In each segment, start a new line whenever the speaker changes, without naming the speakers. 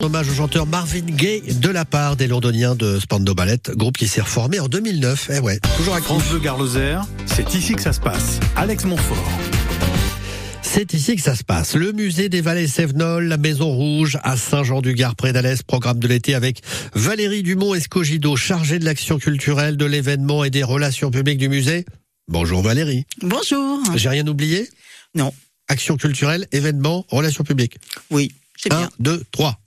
Hommage au chanteur Marvin Gaye de la part des Londoniens de Spandau Ballet, groupe qui s'est reformé en 2009. Eh ouais, toujours actif.
France Bleu Garloser, c'est ici que ça se passe. Alex Montfort.
C'est ici que ça se passe. Le musée des Vallées Sévenol, la Maison Rouge à Saint-Jean-du-Gard près d'Alès, programme de l'été avec Valérie Dumont Escogido, chargée de l'action culturelle, de l'événement et des relations publiques du musée. Bonjour Valérie.
Bonjour.
J'ai rien oublié?
Non.
Action culturelle, événement, relations publiques.
Oui. C'est bien.
1, 2, 3.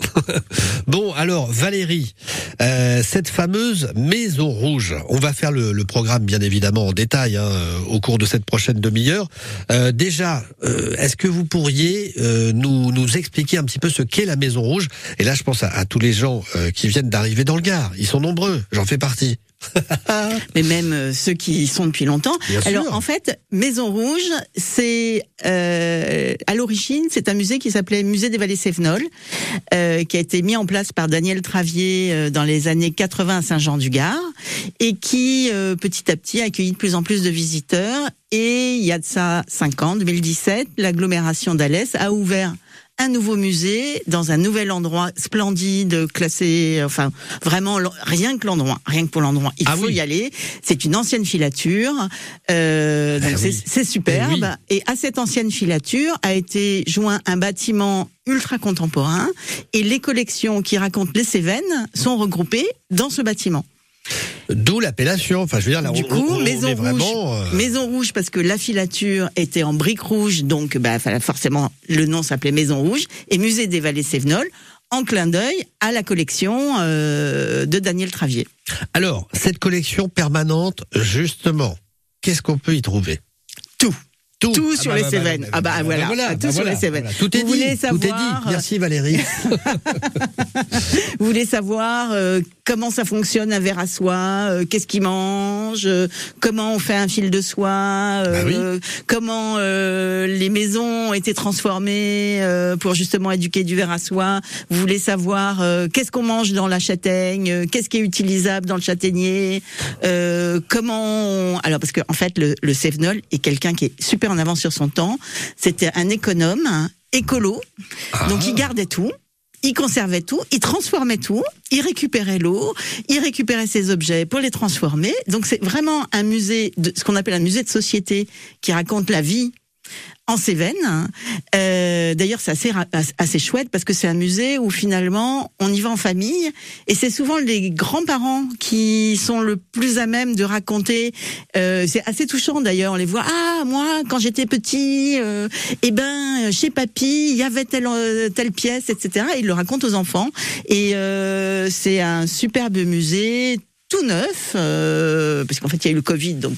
bon, alors, Valérie, euh, cette fameuse Maison Rouge, on va faire le, le programme bien évidemment en détail hein, au cours de cette prochaine demi-heure. Euh, déjà, euh, est-ce que vous pourriez euh, nous, nous expliquer un petit peu ce qu'est la Maison Rouge? Et là, je pense à, à tous les gens euh, qui viennent d'arriver dans le Gard. Ils sont nombreux, j'en fais partie.
Mais même euh, ceux qui y sont depuis longtemps.
Bien sûr.
Alors en fait, Maison Rouge, c'est euh, à l'origine, c'est un musée qui s'appelait Musée des Vallées Sévenol, euh, qui a été mis en place par Daniel Travier euh, dans les années 80 à Saint-Jean-du-Gard, et qui euh, petit à petit a accueilli de plus en plus de visiteurs. Et il y a de ça 5 ans, 2017, l'agglomération d'Alès a ouvert un nouveau musée dans un nouvel endroit splendide, classé, enfin vraiment rien que l'endroit, rien que pour l'endroit, il
Ah
faut
oui.
y aller. C'est une ancienne filature, euh, donc
Ah
c'est
oui.
superbe.
Eh oui.
Et à cette ancienne filature a été joint un bâtiment ultra contemporain et les collections qui racontent les Cévennes sont regroupées dans ce bâtiment.
D'où l'appellation. Enfin, je veux dire, là,
Du
on-
coup,
on, on
Maison Rouge,
vraiment. euh,
Maison Rouge parce que la filature était en briques rouges, donc bah, forcément le nom s'appelait Maison Rouge, et Musée des Vallées Sévenol, en clin d'œil à la collection euh, de Daniel Travier.
Alors, cette collection permanente, justement, qu'est-ce qu'on peut y trouver?
Tout.
Tout,
Tout
Ah
sur
bah
les
bah
Cévennes.
bah
Ah bah voilà, tout
bah
sur
voilà,
les Cévennes.
voilà. Tout est
Vous
dit.
voulez
Tout est dit.
savoir-
Merci Valérie.
Vous voulez savoir euh, comment ça fonctionne un verre à soie, euh, qu'est-ce qu'il mange, euh, comment on fait un fil de soie, euh, comment les maisons ont été transformées pour justement éduquer du verre à soie. Vous voulez savoir qu'est-ce qu'on mange dans la châtaigne, qu'est-ce qui est utilisable dans le châtaignier, comment on... alors parce que en fait le, le Cévenol est quelqu'un qui est super en avance sur son temps. C'était un économe, un écolo, donc
Ah.
il gardait tout. Il conservait tout, il transformait tout, il récupérait l'eau, il récupérait ses objets pour les transformer. Donc c'est vraiment un musée, de, ce qu'on appelle un musée de société qui raconte la vie en Cévennes. Euh, D'ailleurs, c'est assez, chouette parce que c'est un musée où finalement on y va en famille et c'est souvent les grands-parents qui sont le plus à même de raconter. Euh, c'est assez touchant d'ailleurs. On les voit. Ah, moi, quand j'étais petit, euh, eh ben, chez papy, il y avait telle euh, pièce, etc. Et ils le racontent aux enfants. Et c'est un superbe musée tout neuf parce qu'en fait il y a eu le Covid donc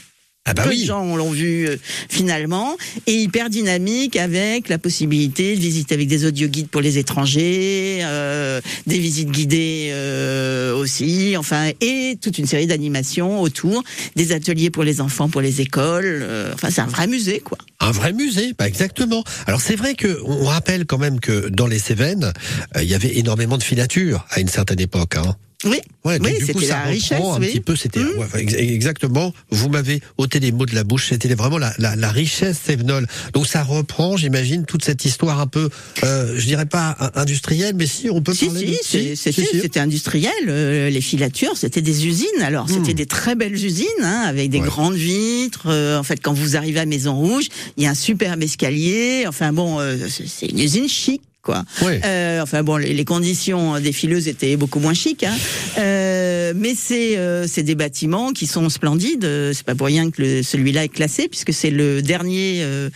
Ah bah
peu de
oui.
gens l'ont vu euh, finalement et hyper dynamique avec la possibilité de visiter avec des audioguides pour les étrangers, euh, des visites guidées euh, aussi, enfin et toute une série d'animations autour, des ateliers pour les enfants, pour les écoles. euh, enfin c'est un vrai musée quoi.
Un vrai musée, bah exactement. Alors c'est vrai que on rappelle quand même que dans les Cévennes, euh, il y avait énormément de filatures à une certaine époque. Hein.
Oui.
Ouais,
Oui, c'était la richesse,
un
oui.
petit peu. C'était
Mmh.
ouais, ex- exactement. Vous m'avez ôté les mots de la bouche. C'était vraiment la, la, la richesse sévenole. Donc ça reprend, j'imagine, toute cette histoire un peu, euh, je dirais pas in- industrielle, mais si on peut
Si,
parler.
si,
de...
c'est- c'était c'était industriel. euh, les filatures, c'était des usines. Alors, c'était
Hmm.
des très belles usines, hein, avec des
Ouais.
grandes vitres. euh, en fait, quand vous arrivez à Maison Rouge, il y a un superbe escalier. Enfin bon, euh, c'est une usine chic. Quoi.
Ouais.
Euh, enfin bon, les, conditions des fileuses étaient beaucoup moins chic, hein. Euh, mais c'est euh, c'est des bâtiments qui sont splendides. C'est pas pour rien que celui-là est classé, puisque c'est le dernier, euh,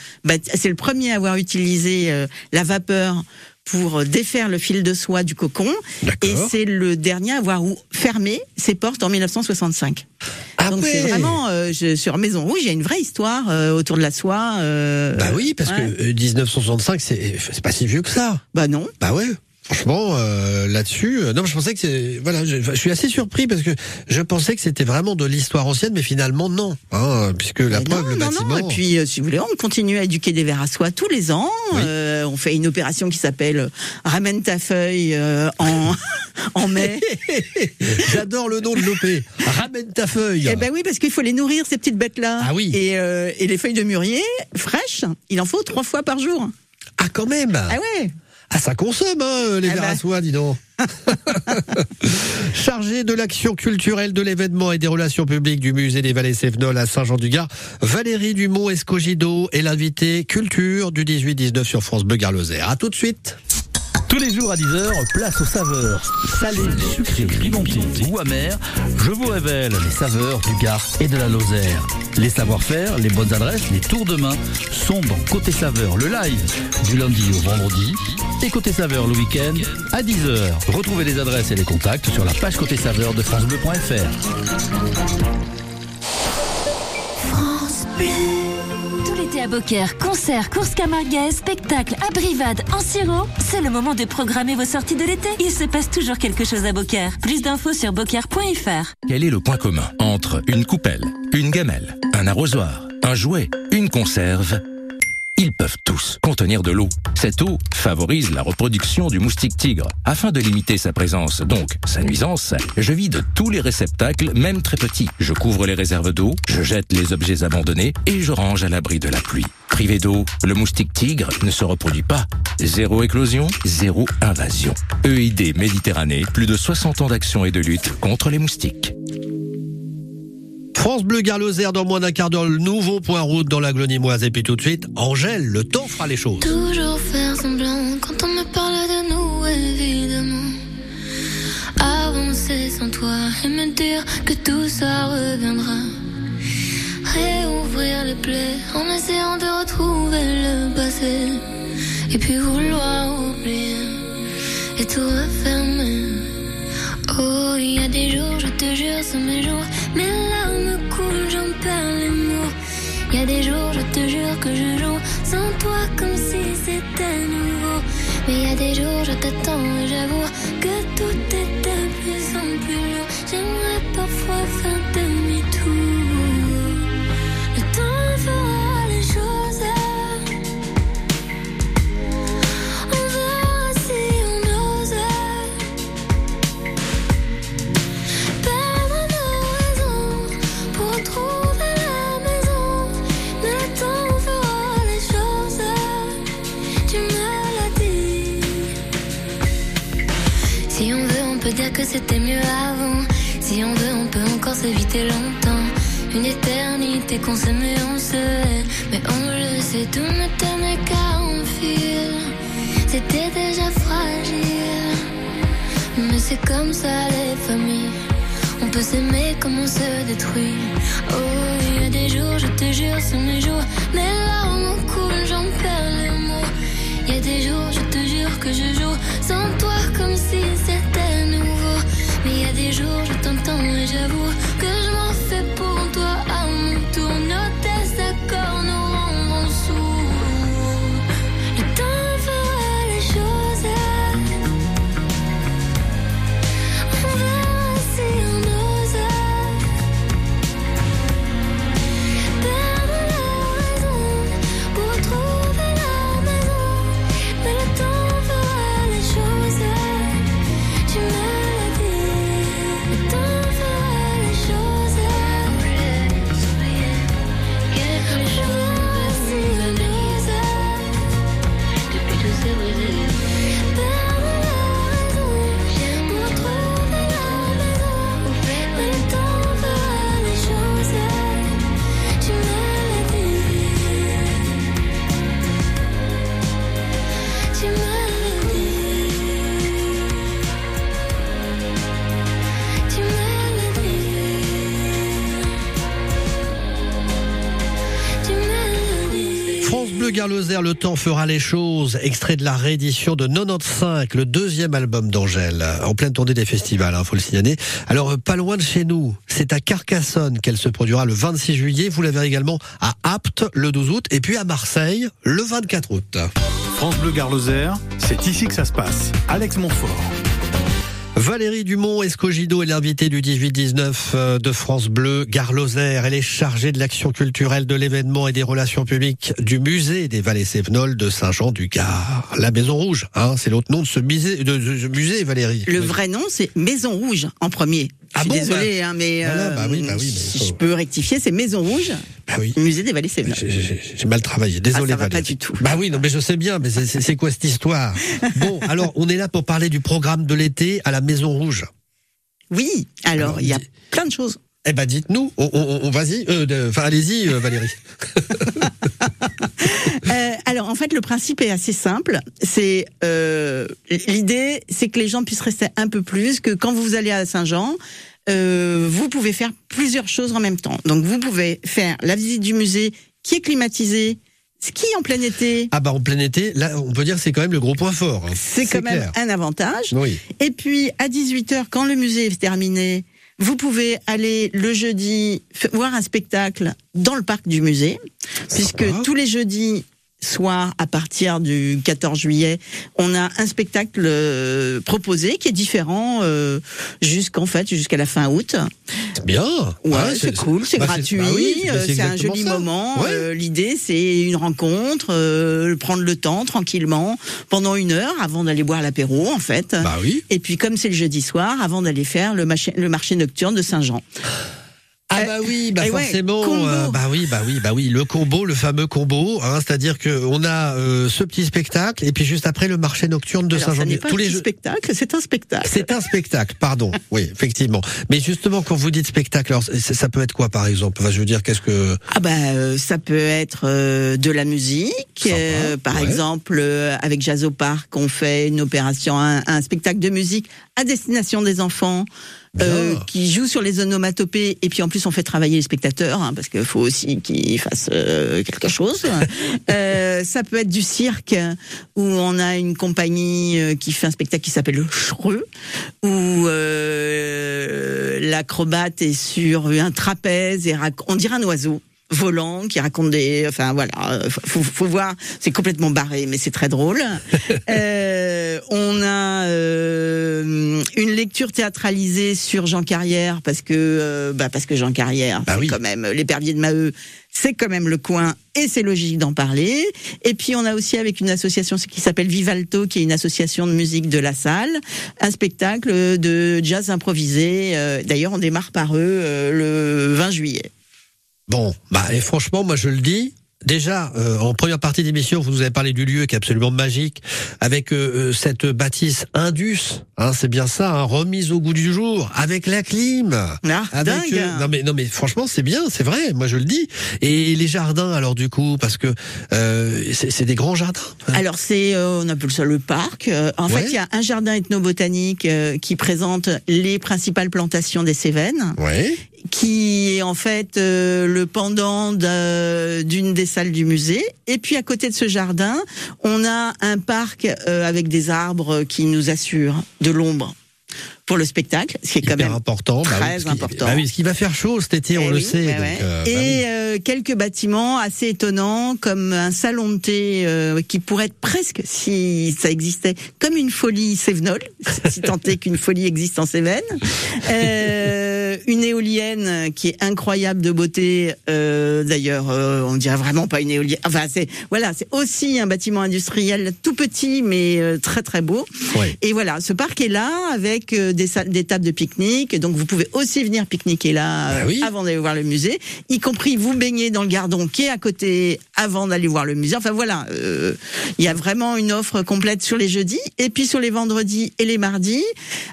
c'est le premier à avoir utilisé euh, la vapeur pour défaire le fil de soie du cocon, et c'est le dernier à avoir fermé ses portes en 1965.
Ah
Donc c'est vraiment euh, je, sur Maison Rouge, il y a une vraie histoire euh, autour de la soie. euh,
Bah oui, parce
ouais.
que euh, 1965, c'est c'est pas si vieux que ça.
bah non.
Bah ouais. Franchement, euh, là-dessus, euh, non, je pensais que c'est, voilà, je, je suis assez surpris parce que je pensais que c'était vraiment de l'histoire ancienne, mais finalement non, hein, puisque la
Mais
preuve,
non,
le
non,
bâtiment.
non. Et puis, euh, si vous voulez, on continue à éduquer des vers à soie tous les ans.
Oui.
On fait une opération qui s'appelle Ramène ta feuille en, en mai.
J'adore le nom de l'OP. Ramène ta feuille.
Eh ben oui, parce qu'il faut les nourrir, ces petites bêtes-là.
Ah oui.
Et, et les feuilles de mûrier, fraîches, il en faut trois fois par jour.
Ah quand même.
Ah ouais
Ah, ça consomme, hein, les
Ah
verres à soie, dis donc. Chargée de l'action culturelle, de l'événement et des relations publiques du musée des Vallées Sévenol à Saint-Jean-du-Gard, Valérie Dumont Escogido est l'invitée culture du 18-19 sur France Bleu Gard-Lozère. À tout de suite.
Tous les jours à 10h, place aux saveurs. Salées, sucrées, pimentées ou amères, je vous révèle les saveurs du Gard et de la Lozère. Les savoir-faire, les bonnes adresses, les tours de main sont dans Côté Saveur, le live, du lundi au vendredi. Et Côté Saveur le week-end à 10h. Retrouvez les adresses et les contacts sur la page Côté Saveur de FranceBleu.fr.
L'été à Beaucaire, concerts, courses camarguaises, spectacles, abrivades, en sirop, c'est le moment de programmer vos sorties de l'été. Il se passe toujours quelque chose à Beaucaire. Plus d'infos sur beaucaire.fr.
Quel est le point commun entre une coupelle, une gamelle, un arrosoir, un jouet, une conserve Ils peuvent tous contenir de l'eau. Cette eau favorise la reproduction du moustique tigre. Afin de limiter sa présence, donc sa nuisance, je vide tous les réceptacles, même très petits. Je couvre les réserves d'eau, je jette les objets abandonnés et je range à l'abri de la pluie. Privé d'eau, le moustique tigre ne se reproduit pas. Zéro éclosion, zéro invasion. EID Méditerranée, plus de 60 ans d'action et de lutte contre les moustiques.
France Bleu Gard-Lozère dans moins d'un quart d'heure, le nouveau point route dans la Glonimoise. Et puis tout de suite, Angèle, le temps fera les choses.
Toujours faire semblant quand on me parle de nous, évidemment. Avancer sans toi et me dire que tout ça reviendra. Réouvrir les plaies en essayant de retrouver le passé. Et puis vouloir oublier et tout refermer. Oh, il y a des jours, je te jure, c'est mes jours. Mes larmes coulent, j'en perds les mots. Il y a des jours, je te jure que je joue sans toi comme si c'était nouveau. Mais il y a des jours, je t'attends et j'avoue que tout est plus en plus lourd. J'aimerais parfois faire tout ne tenait qu'à un fil. C'était déjà fragile. Mais c'est comme ça les familles. On peut s'aimer comme on se détruit. Oh, il y a des jours, je te jure, c'est mes jours. Mes larmes coulent, j'en perds les mots. Il y a des jours, je te jure que je joue sans toi le temps fera les choses.
Extrait de la réédition de 95, le deuxième album d'Angèle, en pleine tournée des festivals, hein, faut le signaler. Alors, euh, pas loin de chez nous, c'est à Carcassonne qu'elle se produira le 26 juillet. Vous la verrez également à Apt le 12 août, et puis à Marseille le 24 août.
France Bleu Gard-Lozère, c'est ici que ça se passe. Alex Montfort.
Valérie Dumont Escogido est l'invitée du 18-19 euh, de France Bleu Gare-Lozère. Elle est chargée de l'action culturelle de l'événement et des relations publiques du musée des Vallées Sévenols de Saint-Jean-du-Gard. La Maison Rouge, hein, c'est l'autre nom de ce musée, de ce musée Valérie.
Le vrai nom, c'est Maison Rouge en premier.
Ah
suis
bon,
hein, mais,
Voilà, bah oui, bah oui, mais
si
faut-
je peux rectifier, c'est Maison Rouge,
Bah oui.
musée des Vallées Sévères.
J'ai- mal travaillé, désolé.
Ah, ça va pas du tout.
Bah oui, non mais je sais bien, mais c'est- quoi cette histoire? Bon, alors on est là pour parler du programme de l'été à la Maison Rouge.
Oui, alors il y a plein de choses.
Eh ben dites-nous, on, on- on- vas-y, euh, enfin allez-y euh, Valérie.
Euh, alors en fait le principe est assez simple. C'est euh, l'idée, c'est que les gens puissent rester un peu plus, que quand vous allez à Saint-Jean, euh, vous pouvez faire plusieurs choses en même temps. Donc vous pouvez faire la visite du musée qui est climatisé, ski en plein été.
Ah bah en plein été, là on peut dire c'est quand même le gros point fort. hein.
C'est quand même un avantage.
Oui.
Et puis à 18h, quand le musée est terminé, vous pouvez aller le jeudi voir un spectacle dans le parc du musée, puisque tous les jeudis soirs, à partir du 14 juillet, on a un spectacle euh, proposé qui est différent euh, jusqu'en fait jusqu'à la fin août.
C'est bien.
Ouais,
Ouais,
c'est cool, c'est
bah,
gratuit,
bah oui, bah,
euh, c'est un joli
ça.
moment.
Ouais.
Euh, L'idée, c'est une rencontre, euh, prendre le temps tranquillement pendant une heure avant d'aller boire l'apéro, en fait.
Bah oui.
Et puis, comme c'est le jeudi soir, avant d'aller faire le marché, le marché nocturne de Saint-Jean.
Ah
Euh,
bah oui, bah
eh
forcément, euh, bah oui, bah oui, bah oui, le combo, le fameux combo, hein, c'est-à-dire que on a euh, ce petit spectacle et puis juste après le marché nocturne de Saint-Jean. Tous
un
les jeux-
spectacle, c'est un spectacle.
C'est un spectacle, pardon. Oui, effectivement. Mais justement, quand vous dites spectacle, alors, ça peut être quoi, par exemple? Enfin, Je veux dire, qu'est-ce que
Ah bah euh, ça peut être euh, de la musique,
Sympa,
euh, par
ouais.
exemple euh, avec Jazz au Parc, on fait une opération, un, un spectacle de musique à destination des enfants. Euh, qui joue sur les onomatopées. Et puis en plus on fait travailler les spectateurs hein, parce qu'il faut aussi qu'ils fassent euh, quelque chose. Euh, ça peut être du cirque où on a une compagnie euh, qui fait un spectacle qui s'appelle le Chreux où euh, l'acrobate est sur un trapèze et rac- on dirait un oiseau volant qui raconte des enfin voilà euh, faut, faut voir c'est complètement barré mais c'est très drôle Euh, on a euh, une lecture théâtralisée sur Jean Carrière parce que euh, bah parce que Jean Carrière
Bah
c'est
oui.
quand même l'épervier de Maheu c'est quand même le coin et c'est logique d'en parler. Et puis on a aussi avec une association qui s'appelle Vivalto, qui est une association de musique de la salle, un spectacle de jazz improvisé. Euh, D'ailleurs, on démarre par eux euh, le 20 juillet.
Bon, bah et franchement, moi je le dis. Déjà, euh, en première partie d'émission, vous nous avez parlé du lieu qui est absolument magique, avec euh, euh, cette bâtisse Indus, hein, c'est bien ça, hein, remise au goût du jour, avec la clim.
Ah,
Avec,
dingue
euh, non mais non mais franchement c'est bien, c'est vrai, moi je le dis. Et les jardins alors du coup, parce que euh, c'est des grands jardins.
Alors c'est, euh, on appelle ça le parc. Euh, en
Ouais.
fait, il y a un jardin ethnobotanique euh, qui présente les principales plantations des Cévennes.
Ouais.
Qui est en fait euh, le pendant d'un- d'une des salles du musée. Et puis à côté de ce jardin, on a un parc euh, avec des arbres qui nous assurent de l'ombre pour le spectacle, ce qui est quand
Hyper
même
important. bah oui,
très important.
Bah oui, parce qu'il va faire chaud cet été, on
Eh
le
oui,
sait. donc, euh, bah
et
oui.
euh, quelques bâtiments assez étonnants, comme un salon de thé euh, qui pourrait être presque, si ça existait, comme une folie Sévenol, si tant est qu'une folie existe en Cévennes. Euh, une éolienne qui est incroyable de beauté. euh, D'ailleurs, euh, on dirait vraiment pas une éolienne. Enfin, c'est voilà, c'est aussi un bâtiment industriel tout petit mais euh, très très beau.
Ouais.
Et voilà, ce parc est là avec euh, des, tables de pique-nique. Donc vous pouvez aussi venir pique-niquer là euh,
Bah oui.
avant d'aller voir le musée, y compris vous baigner dans le gardon qui est à côté avant d'aller voir le musée. Enfin voilà, euh, il y a vraiment une offre complète sur les jeudis. Et puis sur les vendredis et les mardis,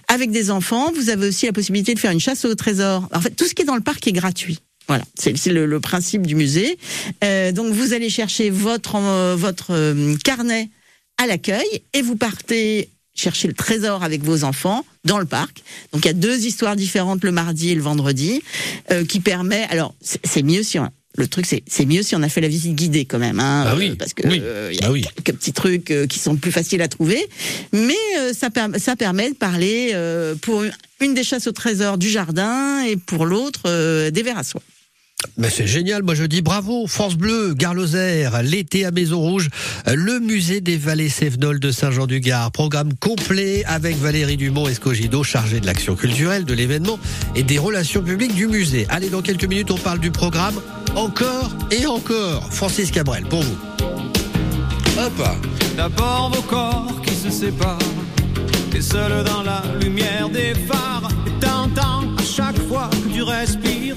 avec des enfants, vous avez aussi la possibilité de faire une chasse au trésor. En fait, tout ce qui est dans le parc est gratuit. Voilà, c'est le, le principe du musée. Euh, donc vous allez chercher votre euh, votre euh, carnet à l'accueil et vous partez chercher le trésor avec vos enfants dans le parc. Donc il y a deux histoires différentes le mardi et le vendredi euh, qui permet. Alors c'est mieux si on, le truc c'est mieux si on a fait la visite guidée quand même, hein,
Ah oui,
euh, parce que
oui,
euh, y a
bah oui.
quelques petits trucs qui sont plus faciles à trouver, mais ça, ça permet de parler pour une- des chasses au trésor du jardin et pour l'autre des verres à soie.
Mais c'est génial, moi je dis bravo, France Bleu, Gare Lozère, l'été à Maison Rouge, le musée des vallées Sévenol de Saint-Jean-du-Gard, programme complet avec Valérie Dumont Escogido, chargée de l'action culturelle, de l'événement et des relations publiques du musée. Allez, dans quelques minutes, on parle du programme encore et encore. Francis Cabrel, pour vous. Hop
D'abord vos corps qui se séparent. T'es seul dans la lumière des phares. Et t'entends à respires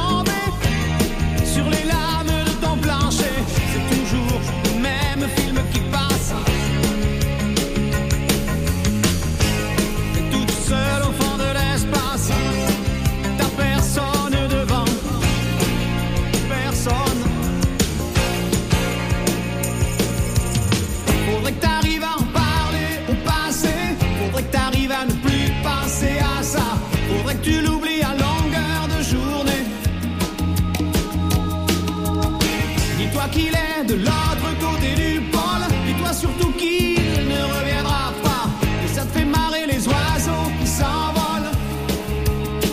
Dis-toi qu'il est de l'autre côté du pôle. Dis-toi surtout qu'il ne reviendra pas. Et ça te fait marrer les oiseaux qui s'envolent.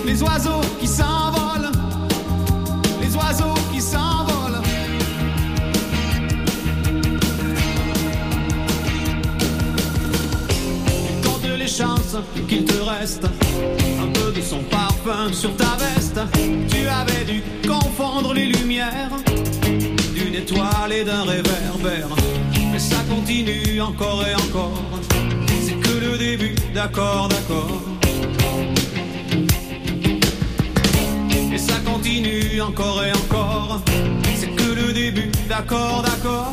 Les oiseaux qui s'envolent. Les oiseaux qui s'envolent. compte les chances qu'il te reste un peu de son parfum sur ta veste. Tu avais dû confondre les lumières d'une étoile et d'un réverbère. Mais ça continue encore et encore. C'est que le début, d'accord, d'accord. Et ça continue encore et encore. C'est que le début, d'accord, d'accord.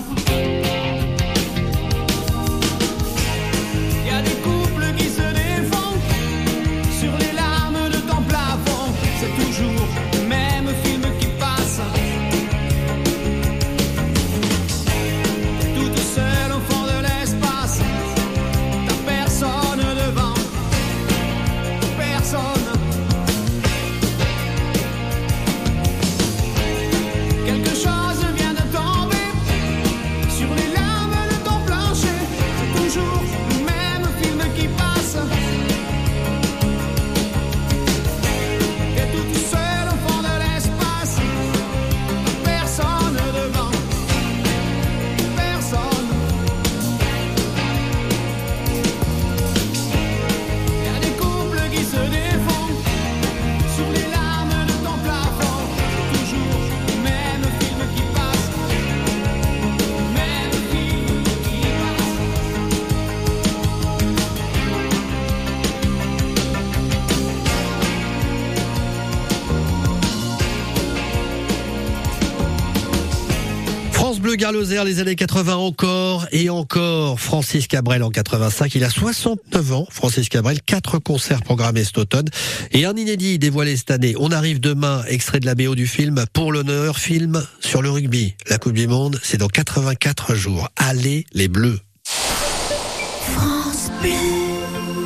France Bleu les années 80 encore et encore. Francis Cabrel en 85, il a 69 ans. Francis Cabrel, quatre concerts programmés cet automne et un inédit dévoilé cette année. On arrive demain, extrait de la BO du film Pour l'honneur, film sur le rugby. La Coupe du Monde, c'est dans 84 jours. Allez les Bleus.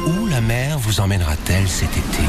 Où la mer vous emmènera-t-elle cet été?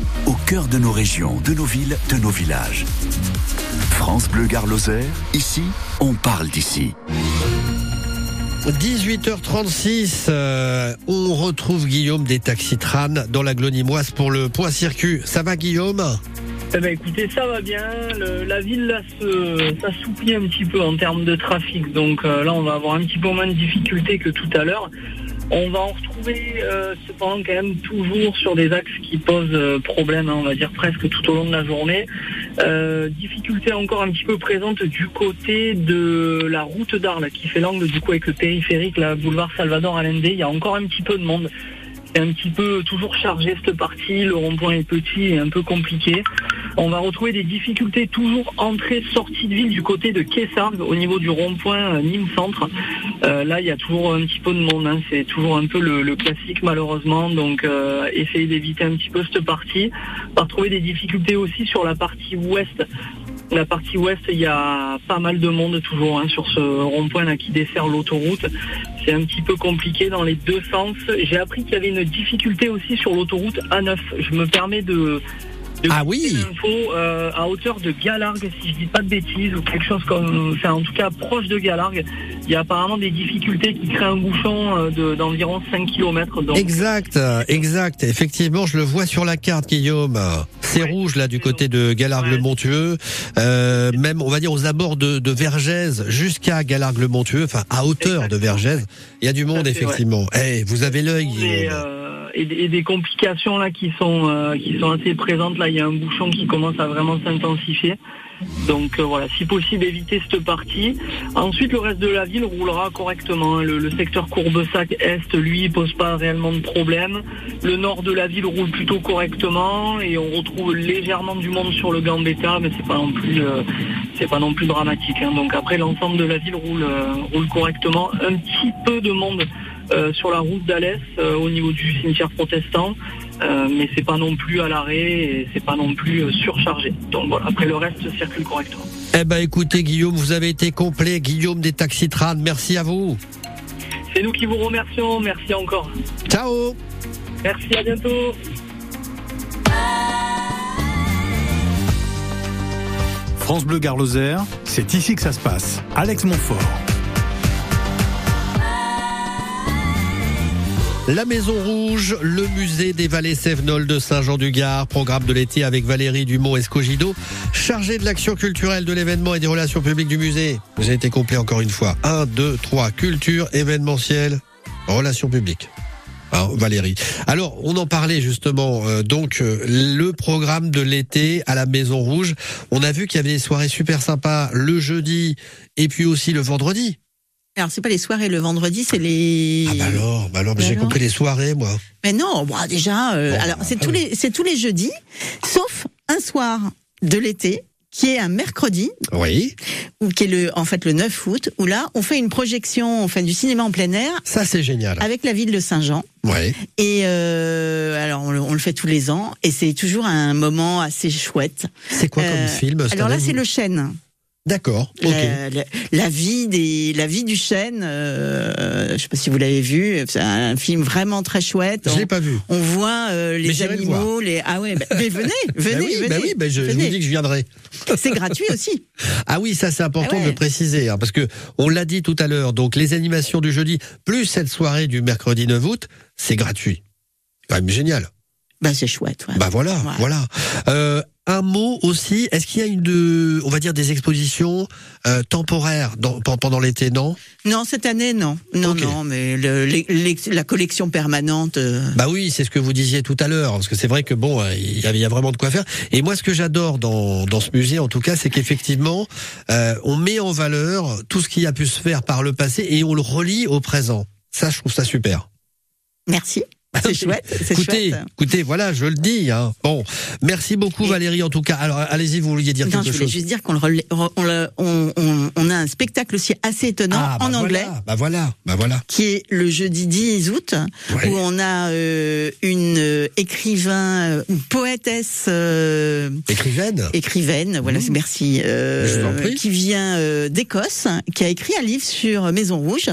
au cœur de nos régions, de nos villes, de nos villages. France Bleu Gare Lozère, ici, on parle d'ici.
20h, 18h36, euh, on retrouve Guillaume des Taxitranes dans la Glonimoise pour le point circuit. Ça va Guillaume?
Eh ben écoutez, ça va bien. Le- la ville là se- s'assouplit un petit peu en termes de trafic, donc euh, là on va avoir un petit peu moins de difficultés que tout à l'heure. On va en retrouver euh, cependant quand même toujours sur des axes qui posent euh, problème, hein, on va dire presque tout au long de la journée. Euh, difficulté encore un petit peu présente du côté de la route d'Arles qui fait l'angle du coup avec le périphérique, la boulevard Salvador Allende. Il y a encore un petit peu de monde. C'est un petit peu toujours chargé cette partie, le rond-point est petit et un peu compliqué. On va retrouver des difficultés toujours entrée-sortie de ville du côté de Kessargues au niveau du rond-point euh, Nîmes Centre. Euh, là, il y a toujours un petit peu de monde, hein. c'est toujours un peu le, classique malheureusement, donc euh, essayez d'éviter un petit peu cette partie. On va retrouver des difficultés aussi sur la partie ouest. La partie ouest, il y a pas mal de monde toujours hein, sur ce rond-point là qui dessert l'autoroute. C'est un petit peu compliqué dans les deux sens. J'ai appris qu'il y avait une difficulté aussi sur l'autoroute A9. Je me permets de
Ah oui
info euh, à hauteur de Galargue, si je dis pas de bêtises, ou quelque chose comme, enfin en tout cas proche de Galargue. Il y a apparemment des difficultés qui créent un bouchon euh, de- d'environ 5 km. Donc,
Exact, exact. Effectivement, je le vois sur la carte, Guillaume. C'est rouge là du côté de Galargue-le-Montueux, euh, même on va dire aux abords de, de Vergès jusqu'à Galargue-le-Montueux, enfin à hauteur de Vergès. Il y a du monde effectivement. Eh, vous avez l'œil, Guillaume.
Et des- complications là qui sont euh, qui sont assez présentes. Là, il y a un bouchon qui commence à vraiment s'intensifier. Donc euh, voilà, si possible, éviter cette partie. Ensuite, le reste de la ville roulera correctement. hein. Le, secteur Courbesac Est, lui, pose pas réellement de problème. Le nord de la ville roule plutôt correctement et on retrouve légèrement du monde sur le Gambetta, mais c'est pas non plus euh, c'est pas non plus dramatique. hein. Donc après, l'ensemble de la ville roule roule correctement. Un petit peu de monde euh, sur la route d'Alès euh, au niveau du cimetière protestant. Euh, mais c'est pas non plus à l'arrêt et c'est pas non plus euh, surchargé. Donc voilà, après le reste circule correctement.
Eh ben écoutez, Guillaume, vous avez été complet. Guillaume des Taxitranes, merci à vous.
C'est nous qui vous remercions, merci encore.
Ciao
Merci, à bientôt.
France Bleu Gare Lozère, c'est ici que ça se passe. Alex Montfort.
La Maison Rouge, le musée des vallées Sévenol de Saint-Jean-du-Gard, programme de l'été avec Valérie Dumont-Escogido, chargée de l'action culturelle de l'événement et des relations publiques du musée. Vous avez été complet encore une fois. 1, 2, 3, culture, événementiel, relations publiques. Hein, Valérie. Alors, on en parlait justement. euh, donc, euh, le programme de l'été à la Maison Rouge. On a vu qu'il y avait des soirées super sympas le jeudi et puis aussi le vendredi.
Alors, c'est pas les soirées le vendredi, c'est les.
Ah bah alors, bah alors, mais j'ai compris les soirées, moi.
Mais non, bon, déjà, euh,
Bon,
alors
bah,
c'est
après,
tous les c'est tous les jeudis, sauf un soir de l'été qui est un mercredi
Oui,
ou qui est le en fait le 9 août où là on fait une projection, on fait du cinéma en plein air
ça c'est génial.
avec la ville de Saint-Jean.
Ouais.
Et euh, alors on le, on le fait tous les ans et c'est toujours un moment assez chouette.
C'est quoi comme
Euh,
film cette
Alors là c'est le chêne.
D'accord.
La, la- la vie des la vie du chêne. Euh, je sais pas si vous l'avez vu. C'est un film vraiment très chouette.
Je l'ai pas vu.
on voit euh, les
le
animaux, les ah ouais, bah, mais venez, venez,
bah oui,
venez.
bah oui, bah je, je vous dis que je viendrai.
C'est gratuit aussi.
Ah oui, ça c'est important
Ah ouais.
de le préciser, hein, parce que on l'a dit tout à l'heure. Donc les animations du jeudi plus cette soirée du mercredi 9 août, c'est gratuit. Quand même génial.
Bah c'est chouette. ouais.
Bah voilà,
Ouais.
voilà. Euh, un mot aussi. Est-ce qu'il y a une, de, on va dire, des expositions euh, temporaires dans- pen- pendant l'été, non?
Non, cette année non, non, non, mais le- les- la collection permanente. euh,
Bah oui, c'est ce que vous disiez tout à l'heure, parce que c'est vrai que bon, euh, il y y a vraiment de quoi faire. Et moi, ce que j'adore dans, dans ce musée, en tout cas, c'est qu'effectivement, euh, on met en valeur tout ce qui a pu se faire par le passé et on le relie au présent. Ça, je trouve ça super.
Merci. C'est chouette, c'est
Écoutez,
chouette.
écoutez, voilà, je le dis. Hein. Bon, merci beaucoup
Et-
Valérie. En tout cas, alors allez-y, vous vouliez dire
Non,
quelque
je voulais
chose
juste dire qu'on le on, le- on, on- on a un spectacle aussi assez étonnant
Ah, bah
en anglais.
bah voilà, bah voilà.
qui est le jeudi 10 août,
Ouais.
où on a euh, une euh, écrivain, une poétesse euh,
Écrivaine.
écrivaine, voilà, c'est merci,
Mmh. Je vous en prie.
qui vient d'Écosse, qui a écrit un livre sur Maison Rouge.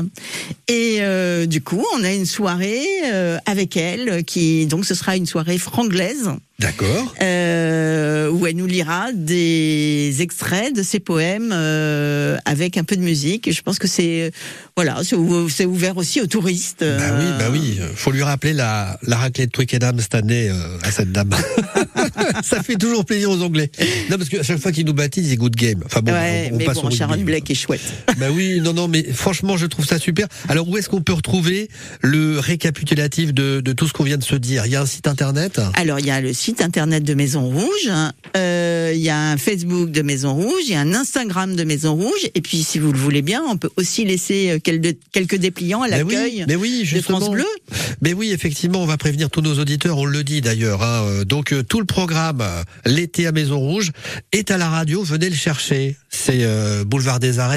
Et du coup, on a une soirée euh, elle, qui donc ce sera une soirée franglaise.
D'accord.
euh, où elle nous lira des extraits de ses poèmes euh, avec un peu de musique. Je pense que c'est voilà, c'est ou- c'est ouvert aussi aux touristes.
Bah oui,
euh,
bah oui. Faut lui rappeler la, la raclette Twickenham cette année euh, à cette dame. ça fait toujours plaisir aux Anglais. Non, parce qu'à chaque fois qu'ils nous baptisent, ils good game. Enfin bon,
ouais,
on, on
mais
passe
bon,
au.
Sharon Black est chouette.
Bah oui, non, non, mais franchement, je trouve ça super. Alors, où est-ce qu'on peut retrouver le récapitulatif de, de tout ce qu'on vient de se dire? Il y a un site internet?
Alors, il y a le site internet de Maison Rouge, euh, il y a un Facebook de Maison Rouge, il y a un Instagram de Maison Rouge, et puis, si vous le voulez bien, on peut aussi laisser euh, quel- quelques dépliants à
Mais
l'accueil
oui, mais oui,
de. France Bleu.
Mais oui, effectivement, on va prévenir tous nos auditeurs, on le dit d'ailleurs. hein. Euh, Donc tout le programme l'été à Maison Rouge est à la radio, venez le chercher. C'est euh, boulevard des Arènes.